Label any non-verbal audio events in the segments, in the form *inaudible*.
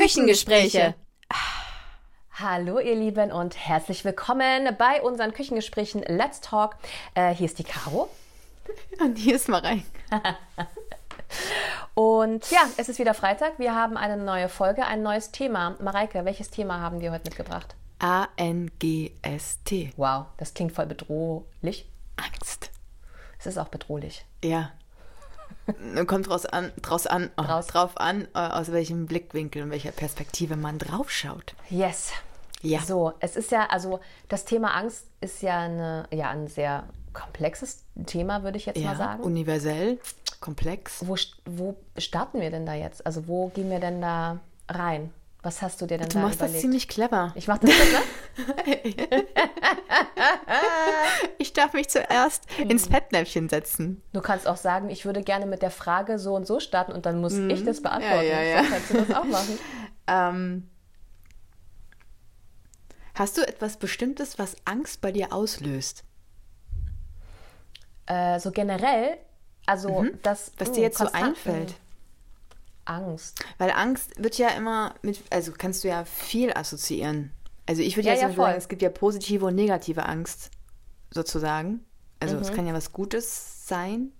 Küchengespräche. Hallo ihr Lieben und herzlich willkommen bei unseren Küchengesprächen Let's Talk. Äh, hier ist die Caro. *laughs* Und hier ist Marei. *laughs* Und ja, es ist wieder Freitag. Wir haben eine neue Folge, ein neues Thema. Mareike, welches Thema haben wir heute mitgebracht? A-N-G-S-T. Wow, das klingt voll bedrohlich. Angst. Es ist auch bedrohlich. Ja. Kommt draus an, draus an, oh, Draus. drauf an, äh, aus welchem Blickwinkel und welcher Perspektive man draufschaut. Yes. Ja. So, es ist ja, also das Thema Angst ist ja, eine, ja ein sehr komplexes Thema, würde ich jetzt Ja, mal sagen. universell, komplex. Wo, wo starten wir denn da jetzt? Also wo gehen wir denn da rein? Was hast du dir denn Du da machst überlegt? das ziemlich clever. ich mache das ne? *laughs* Ich darf mich zuerst ins Fettnäpfchen setzen. Du kannst auch sagen, ich würde gerne mit der Frage so und so starten und dann muss ich das beantworten. Mhm. Ja, ja, ja. So kannst du das auch *laughs* machen. Ähm, hast du etwas Bestimmtes, was Angst bei dir auslöst? Äh, so generell, also das. Mhm. Was mh, dir jetzt so einfällt? Angst. Weil Angst wird ja immer mit, also kannst du ja viel assoziieren. Also ich würde Ja, ja, ja, sagen, es gibt ja positive und negative Angst sozusagen. Also Mhm. es kann ja was Gutes sein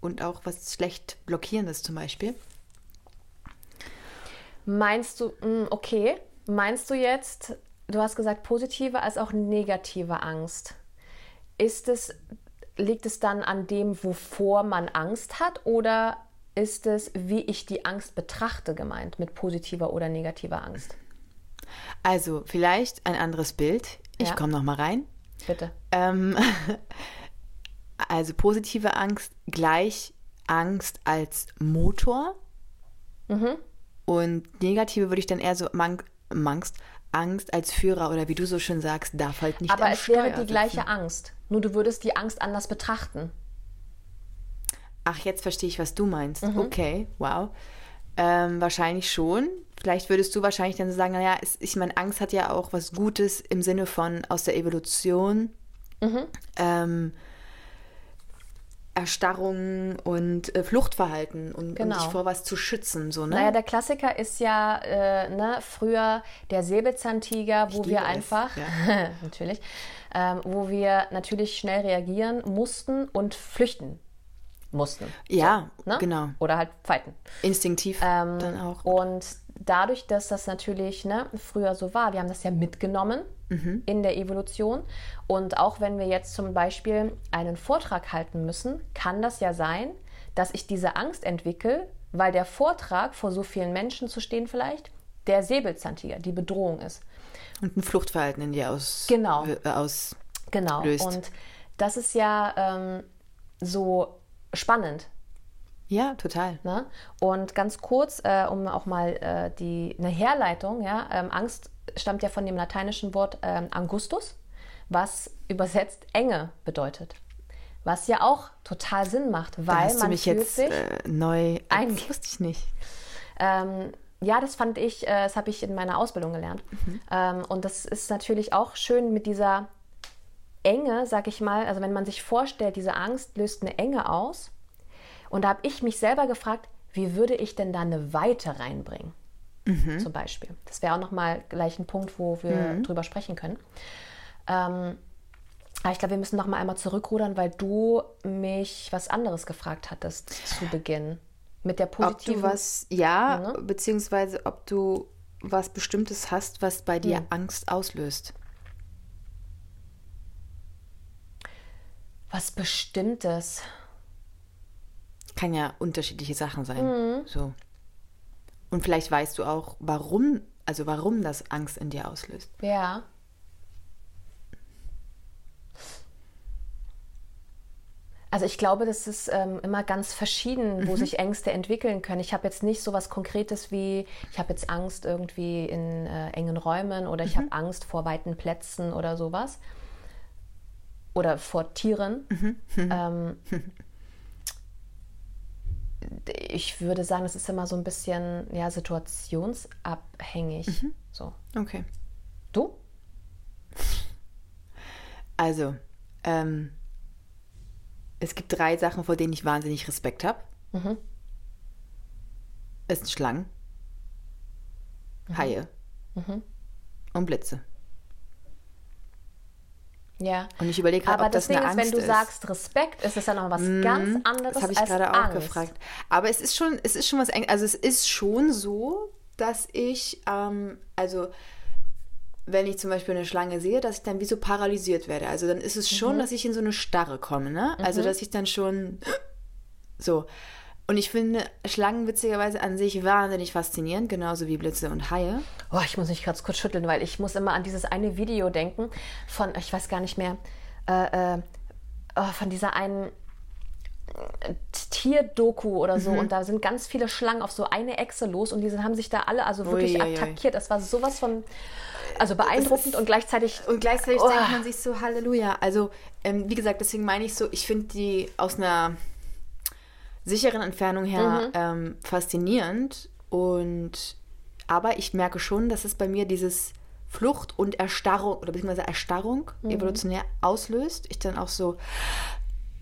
und auch was schlecht blockierendes zum Beispiel. Meinst du, mh, okay, meinst du jetzt, du hast gesagt positive als auch negative Angst. Ist es, liegt es dann an dem, wovor man Angst hat oder ist es, wie ich die Angst betrachte, gemeint mit positiver oder negativer Angst? Also vielleicht ein anderes Bild. Ich Ja. komme noch mal rein. Bitte. Ähm, *laughs* also positive Angst gleich Angst als Motor. Mhm. Und negative würde ich dann eher so mang Angst, Angst als Führer oder wie du so schön sagst, darf halt nicht Aber es wäre Steuer die gleiche sitzen. Angst. Nur du würdest die Angst anders betrachten. Ach, jetzt verstehe ich, was du meinst. Mhm. Okay, wow. Ähm, wahrscheinlich schon. Vielleicht würdest du wahrscheinlich dann so sagen, naja, es, ich meine, Angst hat ja auch was Gutes im Sinne von aus der Evolution. Mhm. Ähm, Erstarrung und äh, Fluchtverhalten und, Genau. um dich vor was zu schützen, so, ne? Naja, der Klassiker ist ja äh, ne, früher der Säbelzahntiger, wo wir einfach, *laughs* natürlich, ähm, wo wir natürlich schnell reagieren mussten und flüchten mussten. ja, Ne? genau. Oder halt fighten. Instinktiv Ähm, dann auch. Und dadurch, dass das natürlich ne, früher so war, wir haben das ja mitgenommen Mhm. in der Evolution. Und auch wenn wir jetzt zum Beispiel einen Vortrag halten müssen, kann das ja sein, dass ich diese Angst entwickle, weil der Vortrag vor so vielen Menschen zu stehen vielleicht der Säbelzahntiger, die Bedrohung ist. Und ein Fluchtverhalten in dir aus. Genau. Äh, aus Genau. löst. Und das ist ja ähm, so spannend. ja, total. Ne? Und ganz kurz, äh, um auch mal äh, die, eine Herleitung, ja, ähm, Angst stammt ja von dem lateinischen Wort ähm, Angustus, was übersetzt Enge bedeutet. Was ja auch total Sinn macht, Da weil hast du man mich fühlt jetzt sich. äh, neu. Das wusste ich nicht. Ähm, ja, das fand ich, äh, das habe ich in meiner Ausbildung gelernt. Ähm, und das ist natürlich auch schön mit dieser Enge, sag ich mal. Also wenn man sich vorstellt, diese Angst löst eine Enge aus. Und da habe ich mich selber gefragt, wie würde ich denn da eine Weite reinbringen? Zum Beispiel. Das wäre auch nochmal gleich ein Punkt, wo wir drüber sprechen können. Ähm, aber ich glaube, wir müssen noch mal einmal zurückrudern, weil du mich was anderes gefragt hattest zu Beginn. Mit der Ob positiven... du was, ja, Ne? beziehungsweise ob du was Bestimmtes hast, was bei dir Hm. Angst auslöst. Was Bestimmtes. Kann ja unterschiedliche Sachen sein. Mhm. So. Und vielleicht weißt du auch, warum, also warum das Angst in dir auslöst. Ja. Also ich glaube, das ist ähm, immer ganz verschieden, wo sich Ängste entwickeln können. Ich habe jetzt nicht so was Konkretes wie, ich habe jetzt Angst irgendwie in äh, engen Räumen oder ich habe Angst vor weiten Plätzen oder sowas. Oder vor Tieren. Ähm, ich würde sagen, es ist immer so ein bisschen ja, situationsabhängig. So. Okay. Du? Also, ähm, es gibt drei Sachen, vor denen ich wahnsinnig Respekt habe. Mhm. Es sind Schlangen. Haie und Blitze. Ja. Und ich überlege gerade, Aber ob das das eine ist, Angst wenn du ist. sagst Respekt, ist es ja noch was ganz anderes Das habe ich gerade auch gefragt. Aber es ist schon, es ist schon was, also es ist schon so, dass ich, ähm, also wenn ich zum Beispiel eine Schlange sehe, dass ich dann wie so paralysiert werde. Also dann ist es schon, Mhm. dass ich in so eine Starre komme, ne? Also dass ich dann schon so. Und ich finde Schlangen witzigerweise an sich wahnsinnig faszinierend, genauso wie Blitze und Haie. Oh, ich muss mich ganz kurz schütteln, weil ich muss immer an dieses eine Video denken von, ich weiß gar nicht mehr, äh, äh, oh, von dieser einen äh, Tierdoku oder Mhm. so und da sind ganz viele Schlangen auf so eine Echse los und die sind, haben sich da alle also wirklich Uiuiui. attackiert. Das war sowas von, also beeindruckend und gleichzeitig Und gleichzeitig Oh. denkt man sich so, Halleluja. Also, ähm, wie gesagt, deswegen meine ich so, ich finde die aus einer sicheren Entfernung her ähm, faszinierend. Und aber ich merke schon, dass es bei mir dieses Flucht und Erstarrung oder beziehungsweise Erstarrung evolutionär auslöst. Ich dann auch so.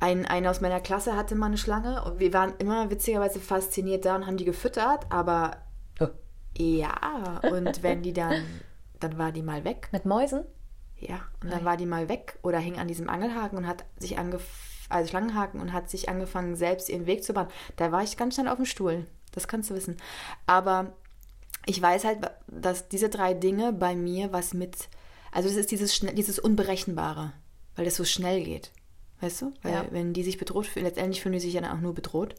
Ein, einer aus meiner Klasse hatte mal eine Schlange und wir waren immer witzigerweise fasziniert da und haben die gefüttert, aber Oh. ja, und wenn die dann, dann war die mal weg. mit Mäusen. Ja, und dann war die mal weg oder hing an diesem Angelhaken und hat sich angefangen, also Schlangenhaken und hat sich angefangen, selbst ihren Weg zu bahnen. Da war ich ganz schnell auf dem Stuhl. Das kannst du wissen. Aber ich weiß halt, dass diese drei Dinge bei mir was mit, also das ist dieses, dieses Unberechenbare, weil das so schnell geht. Weißt du? Weil Ja. wenn die sich bedroht fühlen, letztendlich fühlen die sich ja dann auch nur bedroht.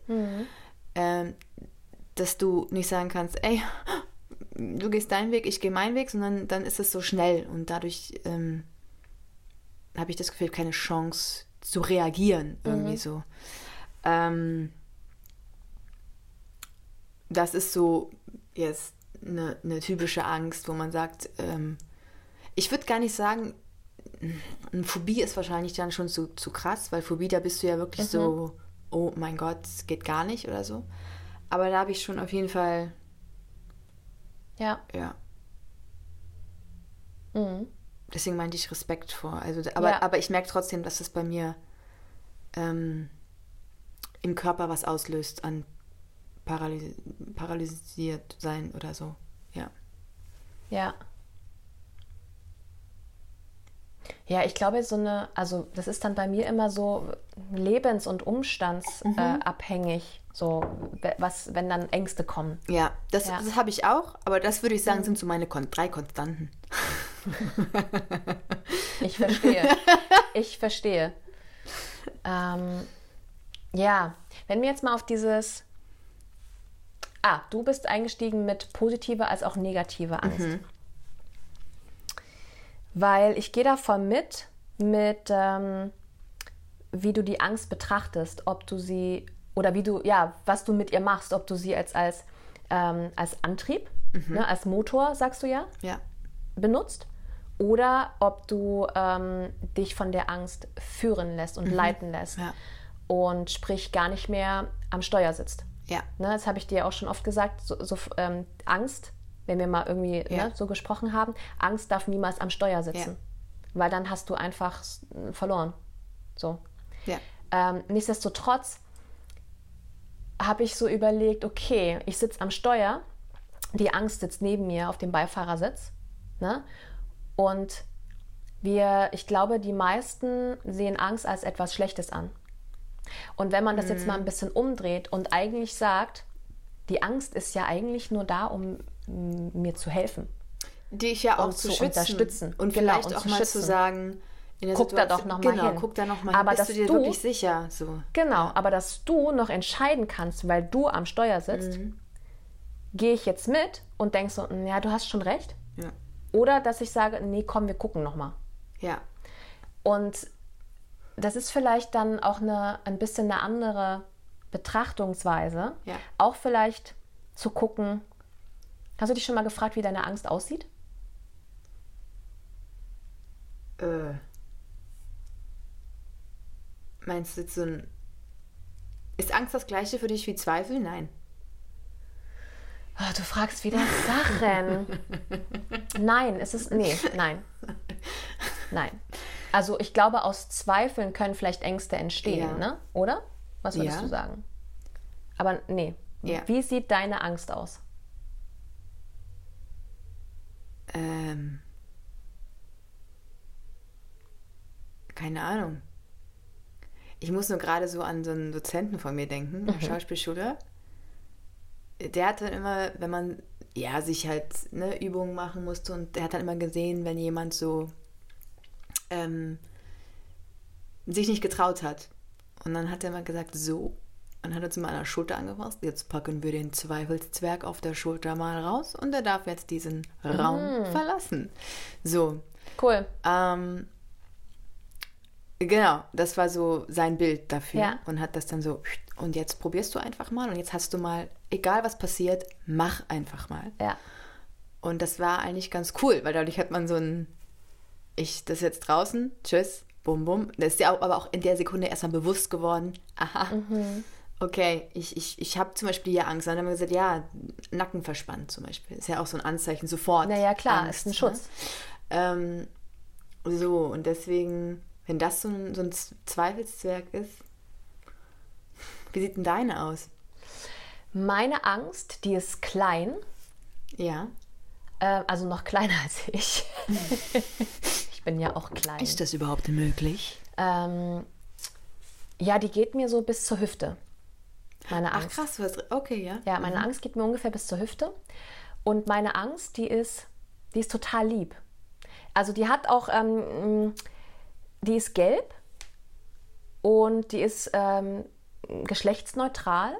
Ähm, dass du nicht sagen kannst, ey, du gehst deinen Weg, ich gehe meinen Weg, sondern dann ist es so schnell und dadurch ähm, habe ich das Gefühl, keine Chance zu reagieren, irgendwie so. Ähm, das ist so jetzt eine, eine typische Angst, wo man sagt, ähm, ich würde gar nicht sagen, eine Phobie ist wahrscheinlich dann schon zu, zu krass, weil Phobie, da bist du ja wirklich so, oh mein Gott, es geht gar nicht oder so. Aber da habe ich schon auf jeden Fall, Ja. ja, Mhm. Deswegen meinte ich Respekt vor. Also, aber, Ja. aber ich merke trotzdem, dass es bei mir ähm, im Körper was auslöst an Paraly paralysiert sein oder so. Ja. Ja. Ja, ich glaube, so eine, also das ist dann bei mir immer so lebens- und umstandsabhängig, äh, abhängig, so was, wenn dann Ängste kommen. Ja, das, Ja. das habe ich auch, aber das würde ich sagen, sind so meine Kon drei Konstanten. *laughs* *laughs* Ich verstehe. ich verstehe. Ähm, ja, wenn wir jetzt mal auf dieses. Ah, du bist eingestiegen mit positiver als auch negativer Angst. Weil ich gehe davon mit, mit ähm, wie du die Angst betrachtest, ob du sie oder wie du, ja, was du mit ihr machst, ob du sie als, als, ähm, als Antrieb, ne, als Motor, sagst du ja, Ja. benutzt oder ob du ähm, dich von der Angst führen lässt und leiten lässt Ja. und sprich gar nicht mehr am Steuer sitzt. Ja. Ne, das habe ich dir auch schon oft gesagt. So, so, ähm, Angst, wenn wir mal irgendwie Ja. ne, so gesprochen haben, Angst darf niemals am Steuer sitzen, Ja. weil dann hast du einfach s- verloren. So. Ja. Ähm, nichtsdestotrotz habe ich so überlegt, okay, ich sitze am Steuer, die Angst sitzt neben mir auf dem Beifahrersitz. Ne? Und wir, ich glaube, die meisten sehen Angst als etwas Schlechtes an. Und wenn man das jetzt mal ein bisschen umdreht und eigentlich sagt, die Angst ist ja eigentlich nur da, um mir zu helfen. Dich ja auch zu, zu unterstützen. Und Genau, vielleicht und auch zu mal schützen. zu sagen, in der Guck da doch noch mal genau, hin. guck da noch mal Aber hin. Bist dass du dir du- wirklich sicher? So. Genau, aber dass du noch entscheiden kannst, weil du am Steuer sitzt, gehe ich jetzt mit und denkst so, "Mm, ja, du hast schon recht. Ja. Oder dass ich sage, nee, komm, wir gucken noch mal. Ja. Und das ist vielleicht dann auch eine, ein bisschen eine andere Betrachtungsweise. Ja. Auch vielleicht zu gucken, hast du dich schon mal gefragt, wie deine Angst aussieht? Äh. Meinst du jetzt so ein. Ist Angst das gleiche für dich wie Zweifel? Nein. Ah, du fragst wieder Sachen. nein, es ist. Nee, nein. Nein. Also ich glaube, aus Zweifeln können vielleicht Ängste entstehen, Ja. ne? Oder? Was würdest Ja. du sagen? Aber nee. Ja. Wie sieht deine Angst aus? Ähm, keine Ahnung. Ich muss nur gerade so an so einen Dozenten von mir denken, mhm. Schauspielschule. Der hat dann immer, wenn man ja sich halt ne, Übungen machen musste und der hat dann immer gesehen, wenn jemand so ähm, sich nicht getraut hat. Und dann hat er mal gesagt, so, und hat uns mal an der Schulter angefasst. Jetzt packen wir den Zweifelszwerg auf der Schulter mal raus und er darf jetzt diesen Raum mm. verlassen. So. Cool. Ähm, genau, das war so sein Bild dafür ja. und hat das dann so. Und jetzt probierst du einfach mal und jetzt hast du mal, egal was passiert, mach einfach mal. Ja. Und das war eigentlich ganz cool, weil dadurch hat man so ein, ich, das jetzt draußen, tschüss, bum bum. Das ist ja auch, aber auch in der Sekunde erstmal bewusst geworden, aha, mhm okay, ich, ich, ich habe zum Beispiel hier Angst. dann haben wir gesagt, ja, Nacken verspannt zum Beispiel. Ist ja auch so ein Anzeichen, sofort. Naja, klar, Angst, ist ein Schutz. Ne? Ähm, so, und deswegen, wenn das so ein, so ein Zweifelszwerg ist, wie sieht denn deine aus? Meine Angst, die ist klein. Ja. Äh, also noch kleiner *laughs* als ich. ich bin ja auch klein. Ist das überhaupt möglich? Ähm, ja, die geht mir so bis zur Hüfte. Meine Angst. Ach krass, was, okay, ja. Ja, meine mhm. Angst geht mir ungefähr bis zur Hüfte. Und meine Angst, die ist, die ist total lieb. Also die hat auch, ähm, die ist gelb und die ist ähm, geschlechtsneutral.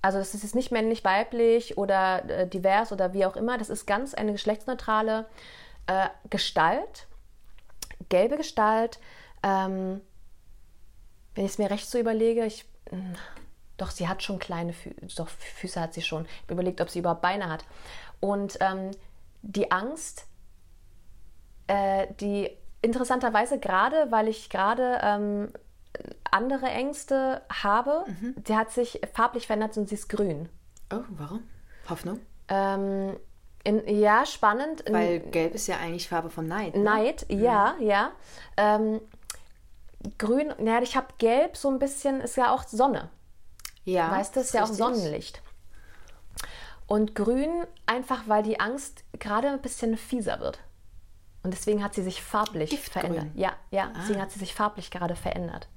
Also das ist jetzt nicht männlich, weiblich oder äh, divers oder wie auch immer. Das ist ganz eine geschlechtsneutrale äh, Gestalt, gelbe Gestalt. Ähm, wenn ich es mir recht so überlege, ich doch, sie hat schon kleine Füße, doch Füße hat sie schon. Ich überlegt, ob sie überhaupt Beine hat. Und ähm, die Angst, äh, die interessanterweise gerade, weil ich gerade ähm, andere Ängste habe, mhm. die hat sich farblich verändert und sie ist grün. Oh, warum? Hoffnung? Ähm, in, ja, spannend. Weil Gelb ist ja eigentlich Farbe von Neid. Ne? Neid, ja, mhm. ja. Ähm, grün, ja, ich habe Gelb so ein bisschen, ist ja auch Sonne. Ja. Weißt du, ist ja auch Sonnenlicht. Und grün einfach, weil die Angst gerade ein bisschen fieser wird. Und deswegen hat sie sich farblich Giftgrün. verändert. Ja, ja, ah. deswegen hat sie sich farblich gerade verändert.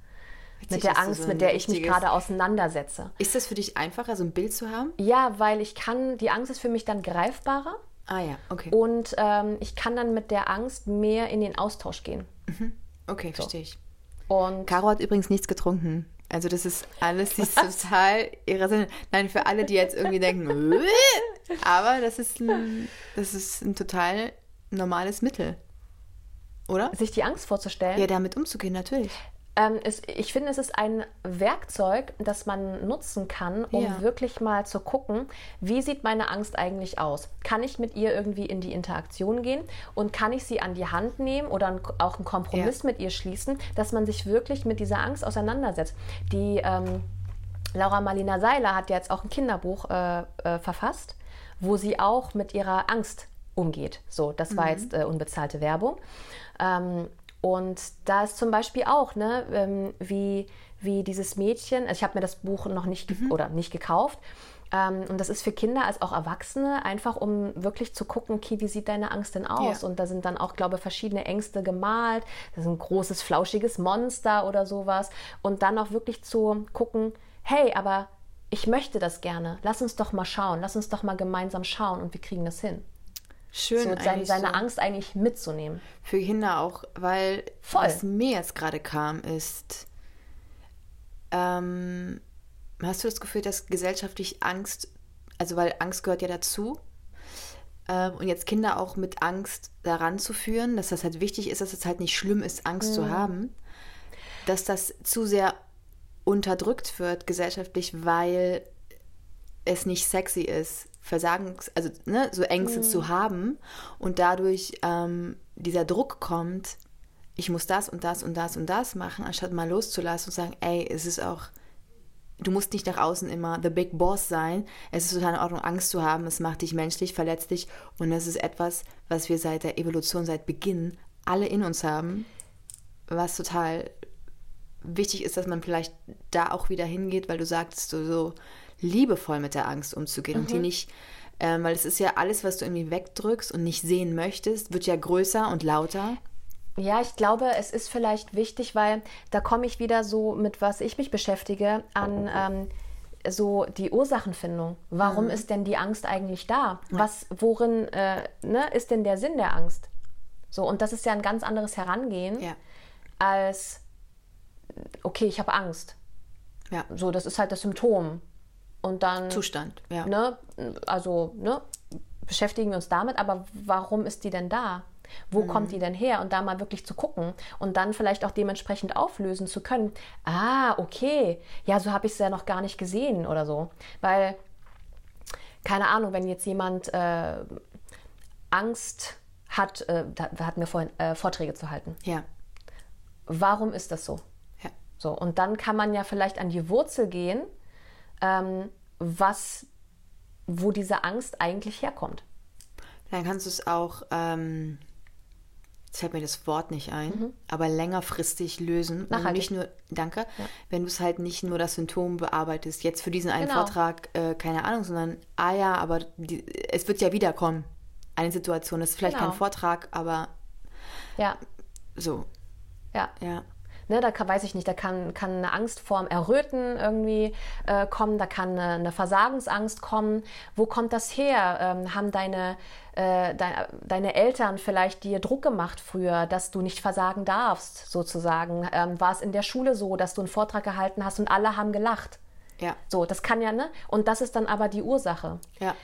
Witzig, mit der Angst, so mit der ich mich gerade auseinandersetze. Ist das für dich einfacher, so ein Bild zu haben? Ja, weil ich kann, die Angst ist für mich dann greifbarer. Ah ja, okay. Und ähm, ich kann dann mit der Angst mehr in den Austausch gehen. Mhm. Okay, so. verstehe ich. Und Caro hat übrigens nichts getrunken. Also das ist alles die *laughs* ist total irrational. Nein, für alle, die jetzt irgendwie denken, *laughs* aber das ist ein, das ist ein total normales Mittel. Oder? Sich die Angst vorzustellen. Ja, damit umzugehen, natürlich. Ähm, es, ich finde, es ist ein Werkzeug, das man nutzen kann, um ja. wirklich mal zu gucken, wie sieht meine Angst eigentlich aus? Kann ich mit ihr irgendwie in die Interaktion gehen und kann ich sie an die Hand nehmen oder auch einen Kompromiss ja. mit ihr schließen, dass man sich wirklich mit dieser Angst auseinandersetzt? Die ähm, Laura Marlina Seiler hat jetzt auch ein Kinderbuch äh, äh, verfasst, wo sie auch mit ihrer Angst umgeht. So, das war mhm. jetzt äh, unbezahlte Werbung. Ähm, und da ist zum Beispiel auch, ne, ähm, wie, wie dieses Mädchen, also ich habe mir das Buch noch nicht mhm. oder nicht gekauft. Ähm, und das ist für Kinder als auch Erwachsene einfach, um wirklich zu gucken, okay, wie sieht deine Angst denn aus? Ja. Und da sind dann auch, glaube ich, verschiedene Ängste gemalt. Das ist ein großes, flauschiges Monster oder sowas. Und dann auch wirklich zu gucken, hey, aber ich möchte das gerne. Lass uns doch mal schauen. Lass uns doch mal gemeinsam schauen und wir kriegen das hin. Schön. So seine, seine so Angst eigentlich mitzunehmen. Für Kinder auch, weil Voll. was mir jetzt gerade kam, ist, ähm, hast du das Gefühl, dass gesellschaftlich Angst, also weil Angst gehört ja dazu, ähm, und jetzt Kinder auch mit Angst daran zu führen, dass das halt wichtig ist, dass es halt nicht schlimm ist, Angst mhm. zu haben, dass das zu sehr unterdrückt wird gesellschaftlich, weil es nicht sexy ist, Versagens, also ne, so Ängste mhm. zu haben und dadurch ähm, dieser Druck kommt, ich muss das und das und das und das machen, anstatt mal loszulassen und sagen, ey, es ist auch, du musst nicht nach außen immer the big boss sein. Es ist total in Ordnung, Angst zu haben. Es macht dich menschlich, verletzlich und das ist etwas, was wir seit der Evolution, seit Beginn alle in uns haben, was total wichtig ist, dass man vielleicht da auch wieder hingeht, weil du sagst so, so liebevoll mit der Angst umzugehen und die nicht, ähm, weil es ist ja alles, was du irgendwie wegdrückst und nicht sehen möchtest, wird ja größer und lauter. Ja, ich glaube, es ist vielleicht wichtig, weil da komme ich wieder so mit, was ich mich beschäftige, an ähm, so die Ursachenfindung. Warum Mhm. ist denn die Angst eigentlich da? Was, worin äh, ne, ist denn der Sinn der Angst? So, und das ist ja ein ganz anderes Herangehen Ja. als, okay, ich habe Angst. Ja. So, das ist halt das Symptom. Und dann Zustand, ja. ne, also ne, beschäftigen wir uns damit, aber warum ist die denn da? Wo Mhm. kommt die denn her? Und da mal wirklich zu gucken und dann vielleicht auch dementsprechend auflösen zu können. Ah, okay, ja, so habe ich es ja noch gar nicht gesehen oder so. Weil, keine Ahnung, wenn jetzt jemand äh, Angst hat, äh, hatten wir vorhin äh, Vorträge zu halten. Ja. Warum ist das so? Ja. So, und dann kann man ja vielleicht an die Wurzel gehen, ähm, was, wo diese Angst eigentlich herkommt. Dann kannst du es auch, ähm, jetzt fällt mir das Wort nicht ein, aber längerfristig lösen. Mhm. Nachhaltig. nicht nur, danke, wenn du es halt nicht nur das Symptom bearbeitest, jetzt für diesen einen Genau. Vortrag, äh, keine Ahnung, sondern, ah ja, aber die, es wird ja wiederkommen. Eine Situation, das ist vielleicht Genau. kein Vortrag, aber Ja, so, ja. ja. Ne, da kann, weiß ich nicht, da kann, kann eine Angst vorm Erröten irgendwie äh, kommen, da kann eine, eine Versagensangst kommen. Wo kommt das her? Ähm, haben deine, äh, dein, deine Eltern vielleicht dir Druck gemacht früher, dass du nicht versagen darfst, sozusagen? Ähm, war es in der Schule so, dass du einen Vortrag gehalten hast und alle haben gelacht? Ja, So, das kann ja, ne? Und das ist dann aber die Ursache. ja,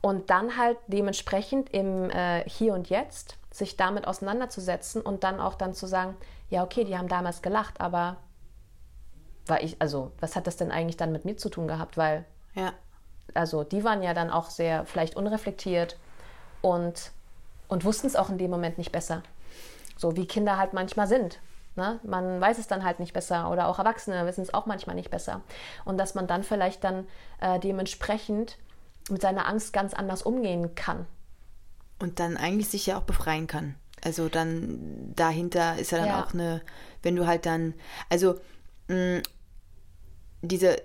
Und dann halt dementsprechend im äh, Hier und Jetzt sich damit auseinanderzusetzen und dann auch dann zu sagen, ja, okay, die haben damals gelacht, aber war ich, also, was hat das denn eigentlich dann mit mir zu tun gehabt? Weil, ja, also, die waren ja dann auch sehr vielleicht unreflektiert und, und wussten es auch in dem Moment nicht besser. So wie Kinder halt manchmal sind. Ne? Man weiß es dann halt nicht besser oder auch Erwachsene wissen es auch manchmal nicht besser. Und dass man dann vielleicht dann äh, dementsprechend mit seiner Angst ganz anders umgehen kann. Und dann eigentlich sich ja auch befreien kann. Also dann dahinter ist ja dann Ja. auch eine, wenn du halt dann, also mh, diese,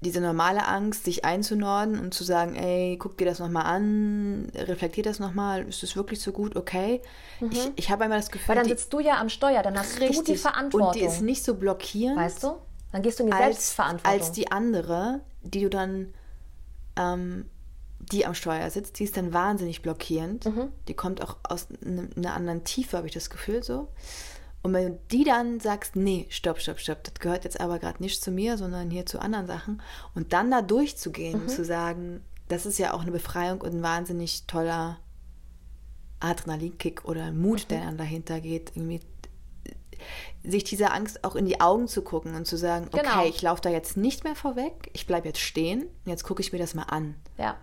diese normale Angst, sich einzunorden und zu sagen, ey, guck dir das nochmal an, reflektier das nochmal, ist es wirklich so gut, okay? Ich, ich habe einmal das Gefühl, Mhm. Weil dann die- sitzt du ja am Steuer, dann hast du die richtig, Verantwortung. und die ist nicht so blockierend, weißt du? Dann gehst du in die als, Selbstverantwortung. als die andere, die du dann, ähm, die am Steuer sitzt, die ist dann wahnsinnig blockierend. Mhm. Die kommt auch aus ne- einer anderen Tiefe, habe ich das Gefühl so. Und wenn du die dann sagst, nee, stopp, stopp, stopp, das gehört jetzt aber gerade nicht zu mir, sondern hier zu anderen Sachen. Und dann da durchzugehen Mhm. und zu sagen, das ist ja auch eine Befreiung und ein wahnsinnig toller Adrenalinkick oder Mut, Mhm. der dann dahinter geht, irgendwie sich dieser Angst auch in die Augen zu gucken und zu sagen, okay, Genau. ich laufe da jetzt nicht mehr vorweg, ich bleibe jetzt stehen und jetzt gucke ich mir das mal an. ja.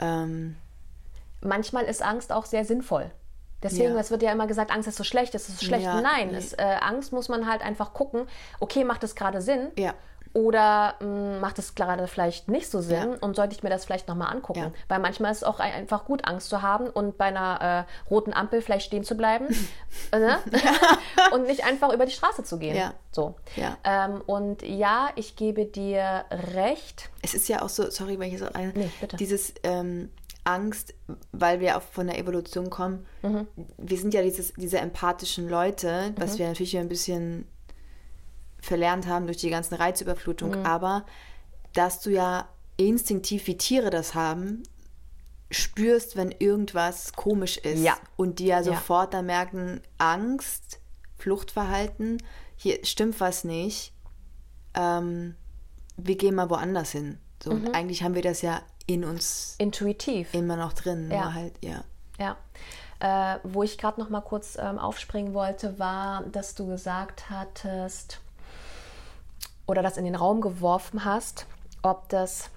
Ähm, Manchmal ist Angst auch sehr sinnvoll. Deswegen, Ja. es wird ja immer gesagt, Angst ist so schlecht, es ist so schlecht. Ja, Nein, nee. es, äh, Angst muss man halt einfach gucken, okay, macht es gerade Sinn? ja, Oder mh, macht es gerade vielleicht nicht so Sinn Ja. und sollte ich mir das vielleicht nochmal angucken? Ja. Weil manchmal ist es auch ein- einfach gut, Angst zu haben und bei einer äh, roten Ampel vielleicht stehen zu bleiben *laughs* äh, ne? *laughs* und nicht einfach über die Straße zu gehen. Ja. So. Ja. Ähm, und ja, ich gebe dir recht. es ist ja auch so, sorry, wenn ich so eine, Nee, bitte. dieses ähm, Angst, weil wir auch von der Evolution kommen. Mhm. Wir sind ja dieses, diese empathischen Leute, was wir natürlich ein bisschen verlernt haben durch die ganzen Reizüberflutung, Mhm. aber dass du ja instinktiv, wie Tiere das haben, spürst, wenn irgendwas komisch ist Ja. und die ja sofort dann merken, Angst, Fluchtverhalten, hier stimmt was nicht, ähm, wir gehen mal woanders hin. So, Mhm. und eigentlich haben wir das ja in uns Intuitiv. immer noch drin. Ja. Halt, ja. Ja. Äh, wo ich gerade noch mal kurz ähm, aufspringen wollte, war, dass du gesagt hattest oder das in den Raum geworfen hast, ob das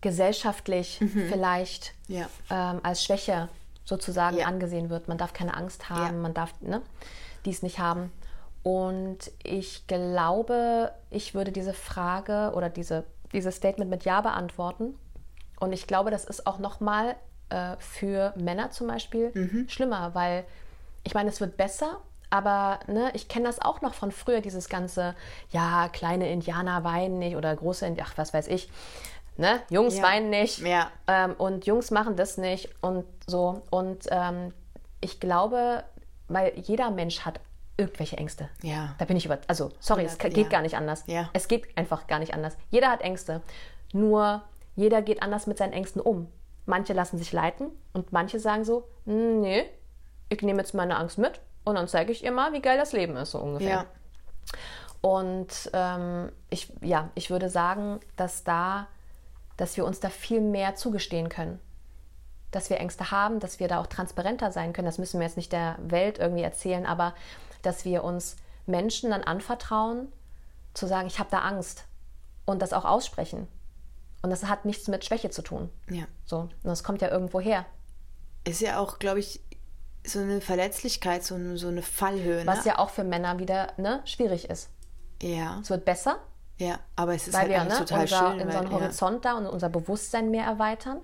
gesellschaftlich vielleicht Ja. ähm, als Schwäche sozusagen Ja. angesehen wird. Man darf keine Angst haben, Ja. man darf ne, dies nicht haben. Und ich glaube, ich würde diese Frage oder diese, dieses Statement mit Ja beantworten. Und ich glaube, das ist auch nochmal äh, für Männer zum Beispiel Mhm. schlimmer, weil ich meine, es wird besser, Aber ne, ich kenne das auch noch von früher, dieses ganze, ja, kleine Indianer weinen nicht oder große Indianer, ach, was weiß ich. Ne? Jungs Ja. weinen nicht Ja. ähm, und Jungs machen das nicht und so. Und ähm, ich glaube, weil jeder Mensch hat irgendwelche Ängste. Ja. Da bin ich über. Also, sorry, es Hundert, geht ja. gar nicht anders. Ja. Es geht einfach gar nicht anders. Jeder hat Ängste. Nur jeder geht anders mit seinen Ängsten um. Manche lassen sich leiten und manche sagen so: "Hm, Nee, ich nehme jetzt meine Angst mit und dann zeige ich ihr mal, wie geil das Leben ist, so ungefähr. Ja. Und ähm, ich, ja, ich würde sagen, dass da, dass wir uns da viel mehr zugestehen können. Dass wir Ängste haben, dass wir da auch transparenter sein können. Das müssen wir jetzt nicht der Welt irgendwie erzählen, aber dass wir uns Menschen dann anvertrauen, zu sagen, ich habe da Angst und das auch aussprechen. Und das hat nichts mit Schwäche zu tun. Ja. So, und das kommt ja irgendwo her. Ist ja auch, glaube ich, so eine Verletzlichkeit, so eine, so eine Fallhöhe. Was ne? ja auch für Männer wieder ne, schwierig ist. ja. Es wird besser, Ja, aber es ist weil halt wir ne, total unser, schön. unseren weil, Horizont da und unser Bewusstsein mehr erweitern.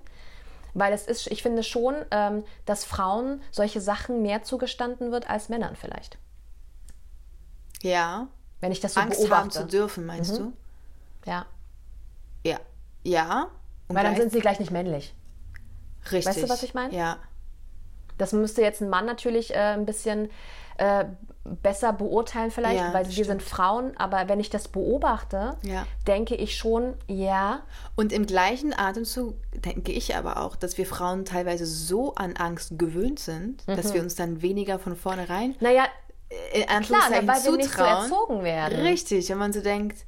Weil es ist, ich finde schon, ähm, dass Frauen solche Sachen mehr zugestanden wird als Männern vielleicht. Ja. ja. Wenn ich das so Angst haben beobachte. zu dürfen, meinst Ja. du? Ja. Ja. Und Weil dann sind sie gleich nicht männlich. richtig. weißt du, was ich meine? Ja. Das müsste jetzt ein Mann natürlich äh, ein bisschen äh, besser beurteilen vielleicht, Ja, weil wir sind. Frauen. Aber wenn ich das beobachte, Ja. denke ich schon, ja, Und im gleichen Atemzug denke ich aber auch, dass wir Frauen teilweise so an Angst gewöhnt sind, dass Mhm. wir uns dann weniger von vornherein naja, in klar, Anführungszeichen weil wir nicht so zutrauen. erzogen werden. Richtig, wenn man so denkt,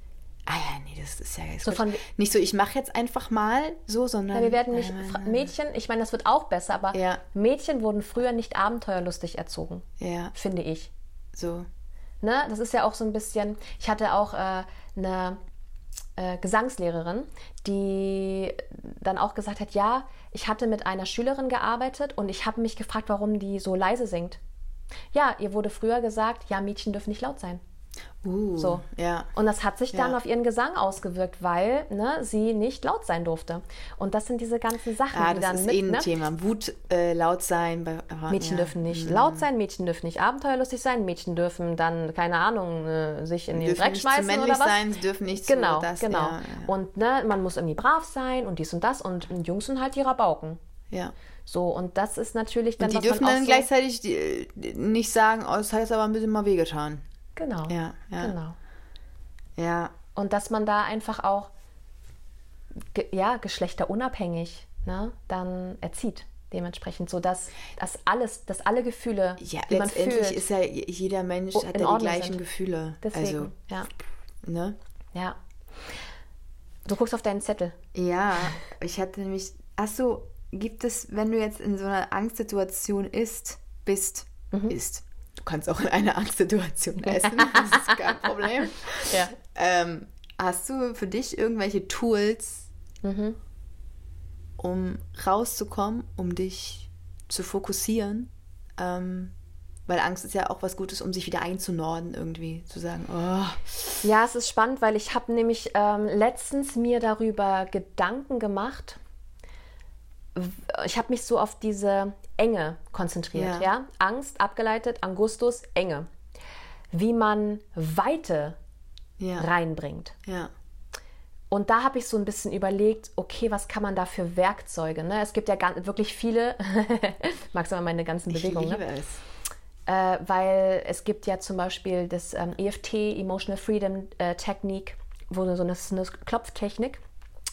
ah ja, nee, das ist ja jetzt So von- nicht so, ich mache jetzt einfach mal so, sondern Ja, wir werden nicht, nein, Mädchen, ich meine, das wird auch besser, aber Ja. Mädchen wurden früher nicht abenteuerlustig erzogen. Ja, finde ich. so. Ne? Das ist ja auch so ein bisschen, ich hatte auch äh, eine äh, Gesangslehrerin, die dann auch gesagt hat, ja, ich hatte mit einer Schülerin gearbeitet und ich habe mich gefragt, warum die so leise singt. Ja, ihr wurde früher gesagt, ja, Mädchen dürfen nicht laut sein. Uh, So. Ja. Und das hat sich dann Ja. auf ihren Gesang ausgewirkt, weil ne, sie nicht laut sein durfte. Und das sind diese ganzen Sachen, Ah, die das dann ist mit, eh ein ne? Thema. Wut, äh, laut sein. Bei, aber, Mädchen ja. dürfen nicht Mhm. laut sein, Mädchen dürfen nicht abenteuerlustig sein, Mädchen dürfen dann, keine Ahnung, äh, sich in den dürfen Dreck nicht zu schmeißen männlich oder was. sein, sie dürfen nicht Genau, zu das. genau. Ja, Und ne, man muss irgendwie brav sein und dies und das und Jungs sind halt die Rabauken. ja. ja. So, und das ist natürlich dann Und die dürfen dann so, gleichzeitig die, die, nicht sagen, oh, das hat jetzt aber ein bisschen mal wehgetan. Genau, Ja, ja. genau. Ja, Und dass man da einfach auch, ge ja, geschlechterunabhängig ne, dann erzieht. Dementsprechend, so dass, dass alles, dass alle Gefühle, ja die man letztendlich fühlt, ist ja jeder Mensch hat ja die Ordnung gleichen sind. Gefühle. deswegen, Also, ja, ne? ja. Du guckst auf deinen Zettel. Ja, ich hatte nämlich. Achso, gibt es, wenn du jetzt in so einer Angstsituation ist, bist, Mhm. ist. Du kannst auch in einer Angstsituation *laughs* essen, das ist kein Problem. Ja. Ähm, hast du für dich irgendwelche Tools, Mhm. um rauszukommen, um dich zu fokussieren? Ähm, weil Angst ist ja auch was Gutes, um sich wieder einzunorden irgendwie, zu sagen, oh, Ja, es ist spannend, weil ich habe nämlich ähm, letztens mir darüber Gedanken gemacht. Ich habe mich so auf diese Enge konzentriert, Ja. ja. Angst abgeleitet, Angustus, Enge. Wie man Weite ja, reinbringt. ja, Und da habe ich so ein bisschen überlegt, okay, was kann man da für Werkzeuge? Ne? Es gibt ja ganz, wirklich viele, *laughs* magst du mal meine ganzen ich Bewegungen, liebe ne? es. äh, weil es gibt ja zum Beispiel das ähm, EFT, Emotional Freedom äh, Technik, wo so eine, so eine Klopftechnik,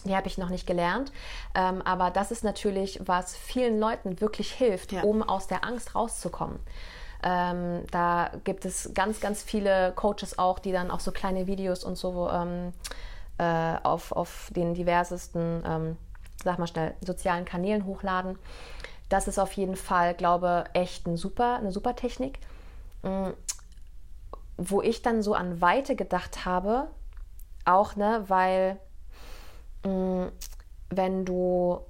die habe ich noch nicht gelernt, ähm, aber das ist natürlich, was vielen Leuten wirklich hilft, Ja. um aus der Angst rauszukommen. Ähm, da gibt es ganz, ganz viele Coaches auch, die dann auch so kleine Videos und so ähm, äh, auf, auf den diversesten, ähm, sag mal schnell, sozialen Kanälen hochladen. Das ist auf jeden Fall, glaube echt ein super, eine super Technik. Mm, Wo ich dann so an Weite gedacht habe, auch, ne, weil wenn du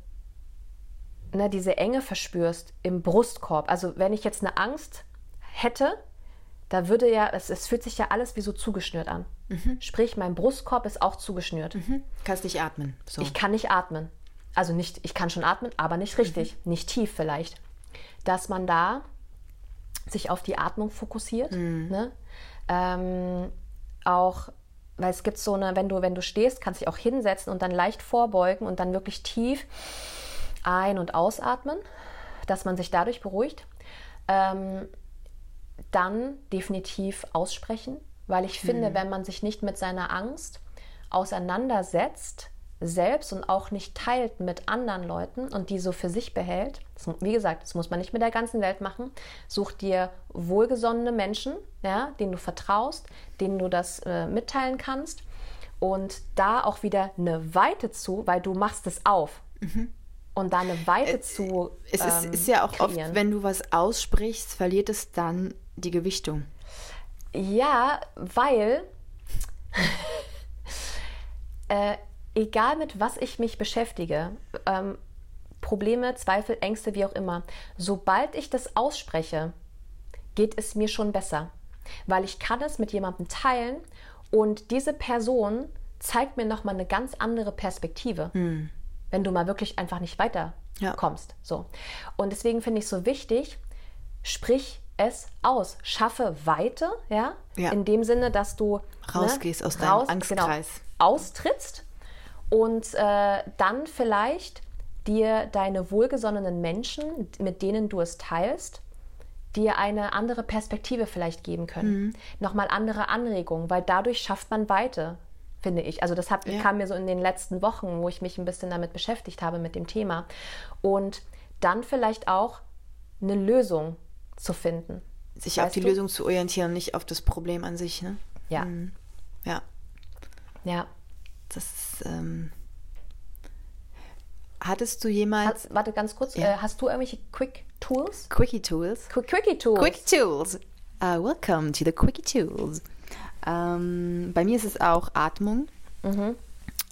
ne, diese Enge verspürst im Brustkorb, also wenn ich jetzt eine Angst hätte, da würde ja, es, es fühlt sich ja alles wie so zugeschnürt an. Sprich, mein Brustkorb ist auch zugeschnürt. Kannst nicht atmen. So. Ich kann nicht atmen. Also nicht, ich kann schon atmen, aber nicht richtig, nicht tief vielleicht. Dass man da sich auf die Atmung fokussiert. Ne? Ähm, auch, weil es gibt so eine, wenn du, wenn du stehst, kannst du dich auch hinsetzen und dann leicht vorbeugen und dann wirklich tief ein- und ausatmen, dass man sich dadurch beruhigt. Ähm, dann definitiv aussprechen, weil ich finde, wenn man sich nicht mit seiner Angst auseinandersetzt, selbst und auch nicht teilt mit anderen Leuten und die so für sich behält, das, wie gesagt, das muss man nicht mit der ganzen Welt machen, such dir wohlgesonnene Menschen, ja, denen du vertraust, denen du das äh, mitteilen kannst und da auch wieder eine Weite zu, weil du machst es auf. Und da eine Weite zu Es ist, ähm, ist ja auch kreieren. oft, wenn du was aussprichst, verliert es dann die Gewichtung. Ja, weil *laughs* äh, egal mit was ich mich beschäftige, ähm, Probleme, Zweifel, Ängste, wie auch immer, sobald ich das ausspreche, geht es mir schon besser, weil ich kann es mit jemandem teilen und diese Person zeigt mir noch mal eine ganz andere Perspektive, wenn du mal wirklich einfach nicht weiter Ja. kommst. So und deswegen finde ich so wichtig, sprich es aus, schaffe Weite, ja, Ja. in dem Sinne, dass du Rausgehst aus deinem Angstkreis. Genau, austrittst und äh, dann vielleicht dir deine wohlgesonnenen Menschen, mit denen du es teilst, dir eine andere Perspektive vielleicht geben können. Mhm. Nochmal andere Anregungen, weil dadurch schafft man Weite, finde ich. Also das hat, Ja. kam mir so in den letzten Wochen, wo ich mich ein bisschen damit beschäftigt habe, mit dem Thema. Und dann vielleicht auch eine Lösung zu finden. Sich auf Weißt die du? Lösung zu orientieren, nicht auf das Problem an sich. Ne? Ja, Ja, ja. Das ist. Ähm Hattest du jemals Hast, warte ganz kurz, Ja. äh, hast du irgendwelche Quick Tools? Quickie Tools? Quick, Quickie Tools. Quick Tools. Uh, welcome to the Quickie Tools. Ähm, bei mir ist es auch Atmung. Mhm.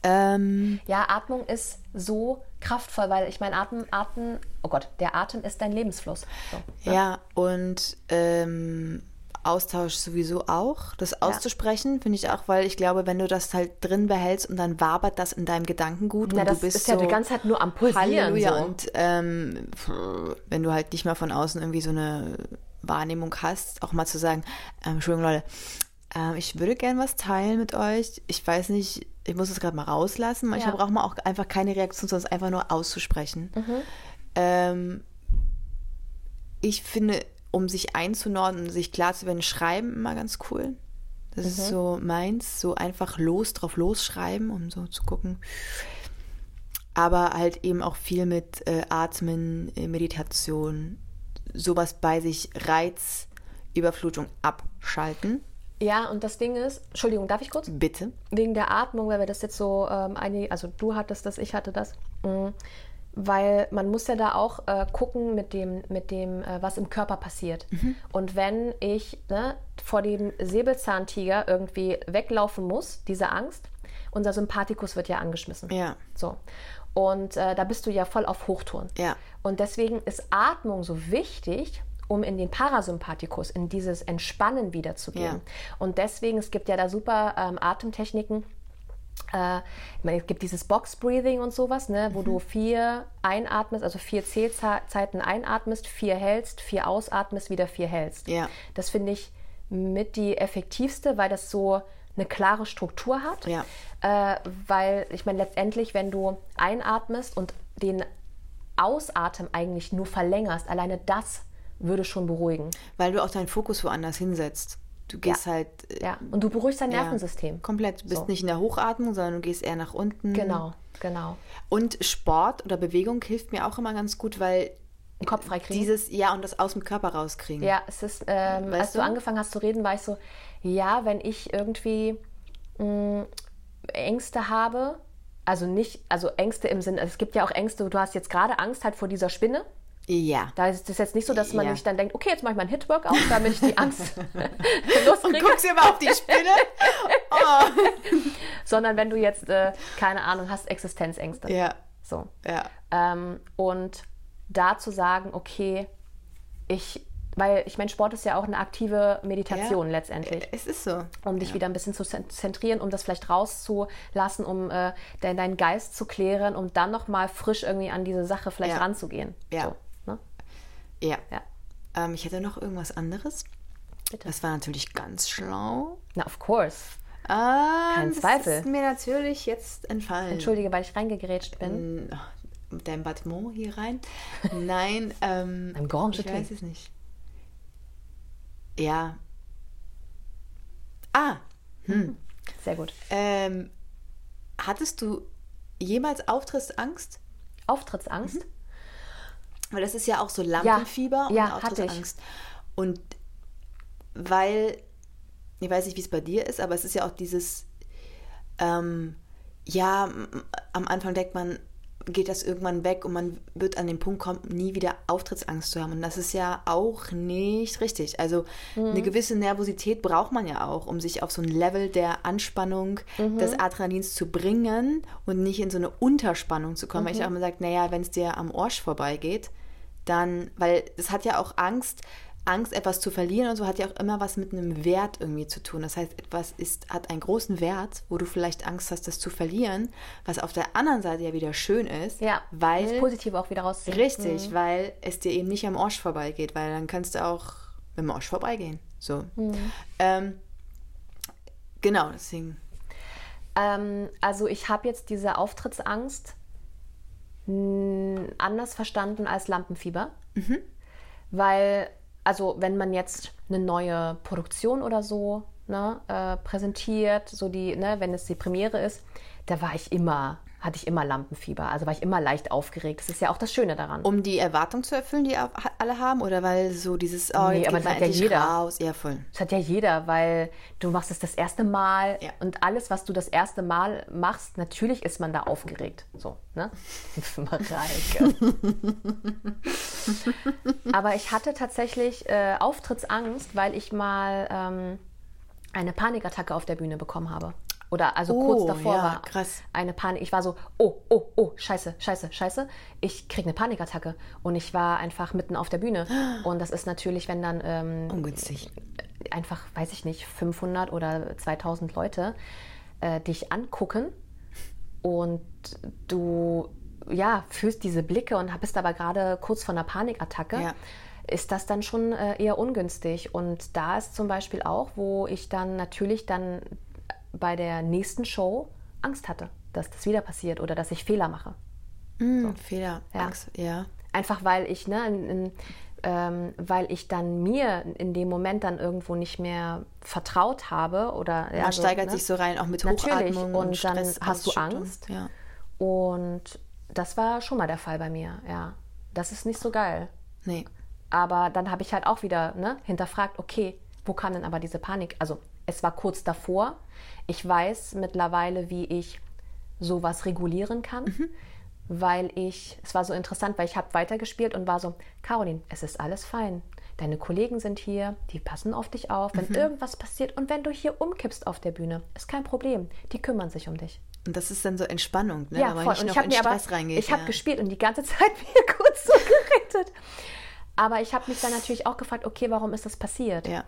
Ähm, Ja, Atmung ist so kraftvoll, weil ich meine, Atem, Atem, oh Gott, der Atem ist dein Lebensfluss. So, ne? ja, und ähm, Austausch sowieso auch. Das auszusprechen finde ich auch, weil ich glaube, wenn du das halt drin behältst und dann wabert das in deinem Gedankengut Na, und das du bist ist ja so die ganze Zeit nur am Pulsieren. Halleluja. so. Und ähm, wenn du halt nicht mal von außen irgendwie so eine Wahrnehmung hast, auch mal zu sagen, ähm, Entschuldigung Leute, ähm, ich würde gern was teilen mit euch. Ich weiß nicht, ich muss es gerade mal rauslassen. Manchmal Ja. braucht man auch einfach keine Reaktion, sondern es einfach nur auszusprechen. Ähm, ich finde, um sich einzunordnen, sich klar zu werden, schreiben immer ganz cool. Das ist so meins, so einfach los drauf losschreiben, um so zu gucken. Aber halt eben auch viel mit äh, Atmen, äh, Meditation, sowas bei sich, Reiz, Überflutung abschalten. Ja, und das Ding ist, Entschuldigung, darf ich kurz? Bitte. Wegen der Atmung, weil wir das jetzt so, ähm, einige, also du hattest das, ich hatte das. Mm, Weil man muss ja da auch äh, gucken mit dem, mit dem äh, was im Körper passiert. Und wenn ich ne, vor dem Säbelzahntiger irgendwie weglaufen muss, diese Angst, unser Sympathikus wird ja angeschmissen. Ja. So. Und äh, da bist du ja voll auf Hochtouren. Ja. Und deswegen ist Atmung so wichtig, um in den Parasympathikus, in dieses Entspannen wiederzugehen. Ja. Und deswegen, es gibt ja da super ähm, Atemtechniken. Äh, ich meine, es gibt dieses Box Breathing und sowas, ne, wo du vier einatmest, also vier Zählzeiten einatmest, vier hältst, vier ausatmest, wieder vier hältst. Ja. Das finde ich mit die effektivste, weil das so eine klare Struktur hat. Ja. Äh, weil ich meine, letztendlich, wenn du einatmest und den Ausatmen eigentlich nur verlängerst, alleine das würde schon beruhigen. Weil du auch deinen Fokus woanders hinsetzt. Du gehst halt äh, Ja. Und du beruhigst dein ja, Nervensystem. komplett. Du bist So. nicht in der Hochatmung, sondern du gehst eher nach unten. Genau, genau. Und Sport oder Bewegung hilft mir auch immer ganz gut, weil Den Kopf freikriegen. dieses Ja und das aus dem Körper rauskriegen. Ja, es ist, ähm, als du du? angefangen hast zu reden, war ich so, ja, wenn ich irgendwie mh, Ängste habe, also nicht, also Ängste im Sinne, es gibt ja auch Ängste, du hast jetzt gerade Angst halt vor dieser Spinne. Ja. Da ist es jetzt nicht so, dass man Ja. sich dann denkt, okay, jetzt mache ich mal ein Hit-Workout, damit ich die Angst *laughs* Und loskriege. guckst dir mal auf die Spinne. *laughs* Oh. Sondern wenn du jetzt, äh, keine Ahnung, hast Existenzängste. Ja, So. ja. Ähm, und da zu sagen, okay, ich, weil ich meine, Sport ist ja auch eine aktive Meditation Ja. letztendlich. Es ist so. um dich wieder ein bisschen zu zent- zentrieren, um das vielleicht rauszulassen, um äh, dein, deinen Geist zu klären, um dann nochmal frisch irgendwie an diese Sache vielleicht Ja. ranzugehen. Ja. So? Ja. ja. Ähm, ich hätte noch irgendwas anderes. Bitte. Das war natürlich ganz schlau. Na, of course. Ah, Kein das Zweifel. ist mir natürlich jetzt entfallen. Entschuldige, weil ich reingegrätscht bin. Mm, ach, Mit deinem Battement hier rein. Nein, *laughs* ähm, Ein Grand ich weiß es nicht. Ja. Ah, Sehr gut. ähm, hattest du jemals Auftrittsangst? Auftrittsangst? Weil das ist ja auch so Lampenfieber und Ja, hatte ich. Auftrittsangst. Und weil, ich weiß nicht, wie es bei dir ist, aber es ist ja auch dieses, ähm, ja, am Anfang denkt man, geht das irgendwann weg und man wird an den Punkt kommen, nie wieder Auftrittsangst zu haben. Und das ist ja auch nicht richtig. Also Mhm. eine gewisse Nervosität braucht man ja auch, um sich auf so ein Level der Anspannung Mhm. des Adrenalins zu bringen und nicht in so eine Unterspannung zu kommen. Weil Mhm. ich auch immer sage, naja, wenn es dir am Orsch vorbeigeht, dann, weil es hat ja auch Angst, Angst, etwas zu verlieren und so hat ja auch immer was mit einem Wert irgendwie zu tun. Das heißt, etwas ist, hat einen großen Wert, wo du vielleicht Angst hast, das zu verlieren, was auf der anderen Seite ja wieder schön ist, Ja, weil das Positive auch wieder rausziehen. richtig, weil es dir eben nicht am Orsch vorbeigeht, weil dann kannst du auch mit dem Orsch vorbeigehen. So. Ähm, genau, deswegen. Ähm, also ich habe jetzt diese Auftrittsangst anders verstanden als Lampenfieber. Weil, also wenn man jetzt eine neue Produktion oder so ne, äh, präsentiert, so die, ne, wenn es die Premiere ist, da war ich immer, hatte ich immer Lampenfieber. Also war ich immer leicht aufgeregt. Das ist ja auch das Schöne daran. Um die Erwartung zu erfüllen, die alle haben, oder weil so dieses, oh, Nee, jetzt aber das hat ja jeder. raus. Ja, voll. Das hat ja jeder, weil du machst es das erste Mal Ja. und alles, was du das erste Mal machst, natürlich ist man da aufgeregt. So, ne? *laughs* Mareike. *laughs* Aber ich hatte tatsächlich äh, Auftrittsangst, weil ich mal ähm, eine Panikattacke auf der Bühne bekommen habe. Oder also Oh, kurz davor ja, war krass. eine Panik. Ich war so, oh, oh, oh, scheiße, scheiße, scheiße. Ich kriege eine Panikattacke. Und ich war einfach mitten auf der Bühne. *gasps* Und das ist natürlich, wenn dann ähm, Ungünstig. einfach, weiß ich nicht, 500 oder 2000 Leute äh, dich angucken und du ja, fühlst diese Blicke und bist aber gerade kurz vor einer Panikattacke, Ja. ist das dann schon äh, eher ungünstig. Und da ist zum Beispiel auch, wo ich dann natürlich dann bei der nächsten Show Angst hatte, dass das wieder passiert oder dass ich Fehler mache. Mm, Fehler, Ja. Angst, ja. Einfach weil ich, ne, in, in, ähm, weil ich dann mir in dem Moment dann irgendwo nicht mehr vertraut habe oder ja, Man so, steigert ne? sich so rein, auch mit Natürlich, Hochatmung und dann Stress hast du. Angst. Ja. Und das war schon mal der Fall bei mir, ja. Das ist nicht so geil. Nee. Aber dann habe ich halt auch wieder ne, hinterfragt, okay, wo kam denn aber diese Panik? Also es war kurz davor. Ich weiß mittlerweile, wie ich sowas regulieren kann, weil ich, es war so interessant, weil ich habe weitergespielt und war so, Caroline, es ist alles fein. Deine Kollegen sind hier, die passen auf dich auf, wenn irgendwas passiert und wenn du hier umkippst auf der Bühne, ist kein Problem. Die kümmern sich um dich. Und das ist dann so Entspannung, ne? Ja, voll. nicht Und ich habe mir aber, Stress reingeht. ich habe ja. gespielt und die ganze *laughs* Zeit mir kurz *laughs* so gerettet. Aber ich habe mich dann natürlich auch gefragt, okay, warum ist das passiert? Ja,